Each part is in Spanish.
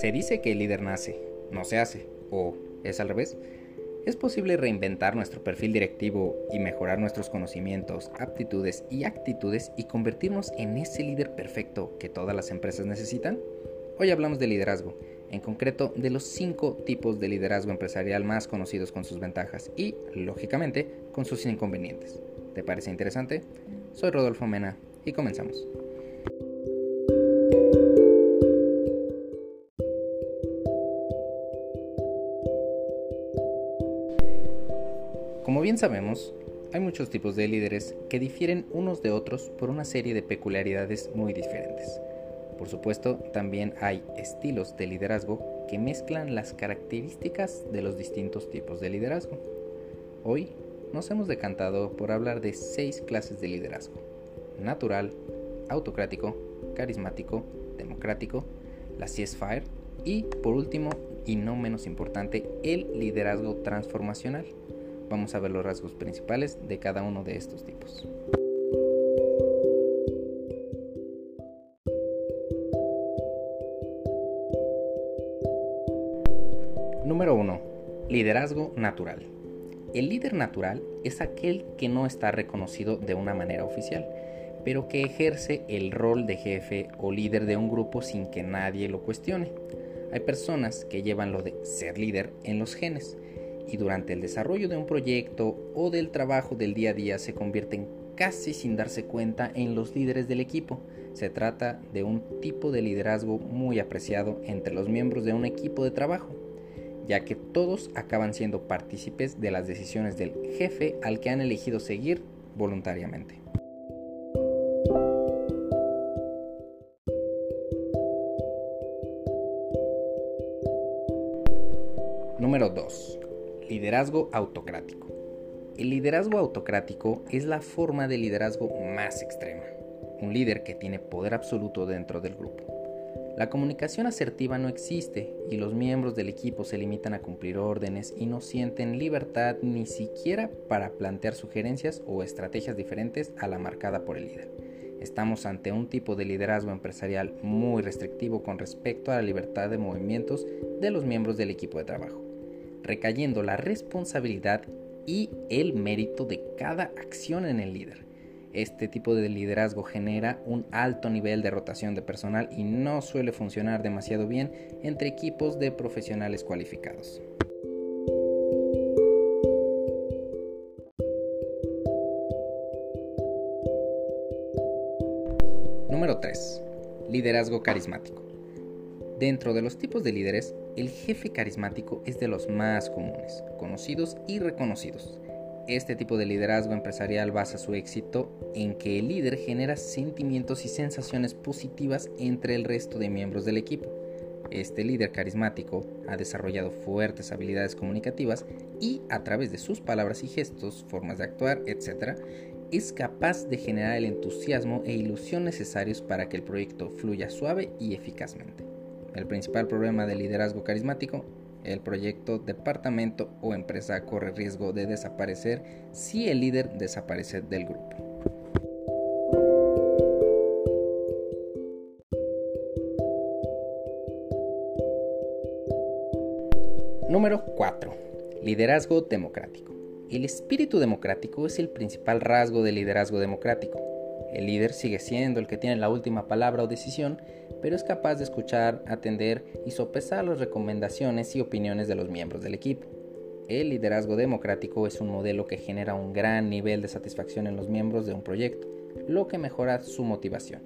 Se dice que el líder nace, no se hace, o es al revés. Es posible reinventar nuestro perfil directivo y mejorar nuestros conocimientos, aptitudes y actitudes y convertirnos en ese líder perfecto que todas las empresas necesitan. Hoy hablamos de liderazgo, en concreto de los cinco tipos de liderazgo empresarial más conocidos con sus ventajas y, lógicamente, con sus inconvenientes. ¿Te parece interesante? Soy Rodolfo Mena y comenzamos. Como bien sabemos, hay muchos tipos de líderes que difieren unos de otros por una serie de peculiaridades muy diferentes. Por supuesto, también hay estilos de liderazgo que mezclan las características de los distintos tipos de liderazgo. Hoy nos hemos decantado por hablar de seis clases de liderazgo. Natural, autocrático, carismático, democrático, la CSFIRE y, por último, y no menos importante, el liderazgo transformacional. Vamos a ver los rasgos principales de cada uno de estos tipos. Número 1. Liderazgo natural. El líder natural es aquel que no está reconocido de una manera oficial, pero que ejerce el rol de jefe o líder de un grupo sin que nadie lo cuestione. Hay personas que llevan lo de ser líder en los genes y durante el desarrollo de un proyecto o del trabajo del día a día se convierten casi sin darse cuenta en los líderes del equipo. Se trata de un tipo de liderazgo muy apreciado entre los miembros de un equipo de trabajo ya que todos acaban siendo partícipes de las decisiones del jefe al que han elegido seguir voluntariamente. Número 2. Liderazgo autocrático. El liderazgo autocrático es la forma de liderazgo más extrema. Un líder que tiene poder absoluto dentro del grupo la comunicación asertiva no existe y los miembros del equipo se limitan a cumplir órdenes y no sienten libertad ni siquiera para plantear sugerencias o estrategias diferentes a la marcada por el líder. Estamos ante un tipo de liderazgo empresarial muy restrictivo con respecto a la libertad de movimientos de los miembros del equipo de trabajo, recayendo la responsabilidad y el mérito de cada acción en el líder este tipo de liderazgo genera un alto nivel de rotación de personal y no suele funcionar demasiado bien entre equipos de profesionales cualificados. Número 3. Liderazgo carismático. Dentro de los tipos de líderes, el jefe carismático es de los más comunes, conocidos y reconocidos. Este tipo de liderazgo empresarial basa su éxito en que el líder genera sentimientos y sensaciones positivas entre el resto de miembros del equipo. Este líder carismático ha desarrollado fuertes habilidades comunicativas y a través de sus palabras y gestos, formas de actuar, etc., es capaz de generar el entusiasmo e ilusión necesarios para que el proyecto fluya suave y eficazmente. El principal problema del liderazgo carismático el proyecto, departamento o empresa corre riesgo de desaparecer si el líder desaparece del grupo. Número 4. Liderazgo democrático. El espíritu democrático es el principal rasgo del liderazgo democrático. El líder sigue siendo el que tiene la última palabra o decisión, pero es capaz de escuchar, atender y sopesar las recomendaciones y opiniones de los miembros del equipo. El liderazgo democrático es un modelo que genera un gran nivel de satisfacción en los miembros de un proyecto, lo que mejora su motivación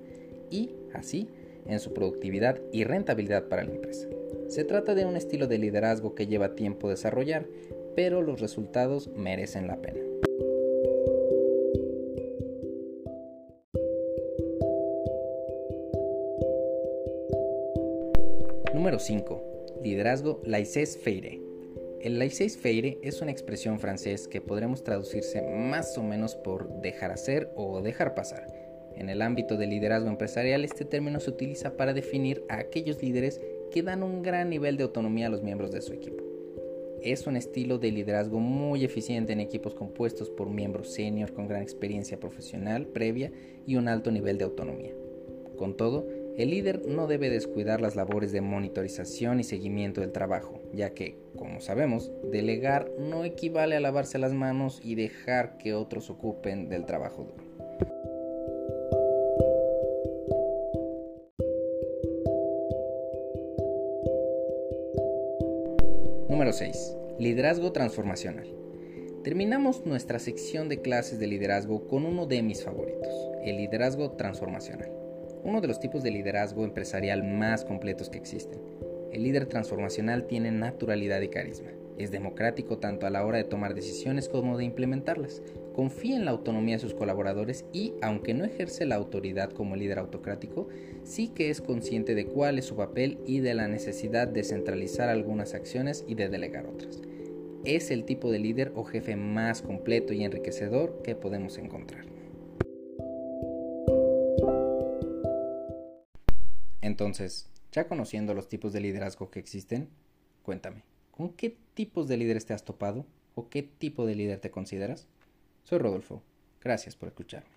y, así, en su productividad y rentabilidad para la empresa. Se trata de un estilo de liderazgo que lleva tiempo desarrollar, pero los resultados merecen la pena. Número 5. Liderazgo laissez-faire. El laissez-faire es una expresión francés que podremos traducirse más o menos por dejar hacer o dejar pasar. En el ámbito del liderazgo empresarial, este término se utiliza para definir a aquellos líderes que dan un gran nivel de autonomía a los miembros de su equipo. Es un estilo de liderazgo muy eficiente en equipos compuestos por miembros senior con gran experiencia profesional previa y un alto nivel de autonomía. Con todo, El líder no debe descuidar las labores de monitorización y seguimiento del trabajo, ya que, como sabemos, delegar no equivale a lavarse las manos y dejar que otros ocupen del trabajo duro. Número 6. Liderazgo transformacional. Terminamos nuestra sección de clases de liderazgo con uno de mis favoritos, el liderazgo transformacional uno de los tipos de liderazgo empresarial más completos que existen. El líder transformacional tiene naturalidad y carisma. Es democrático tanto a la hora de tomar decisiones como de implementarlas. Confía en la autonomía de sus colaboradores y, aunque no ejerce la autoridad como líder autocrático, sí que es consciente de cuál es su papel y de la necesidad de centralizar algunas acciones y de delegar otras. Es el tipo de líder o jefe más completo y enriquecedor que podemos encontrar. Entonces, ya conociendo los tipos de liderazgo que existen, cuéntame, ¿con qué tipos de líderes te has topado o qué tipo de líder te consideras? Soy Rodolfo. Gracias por escucharme.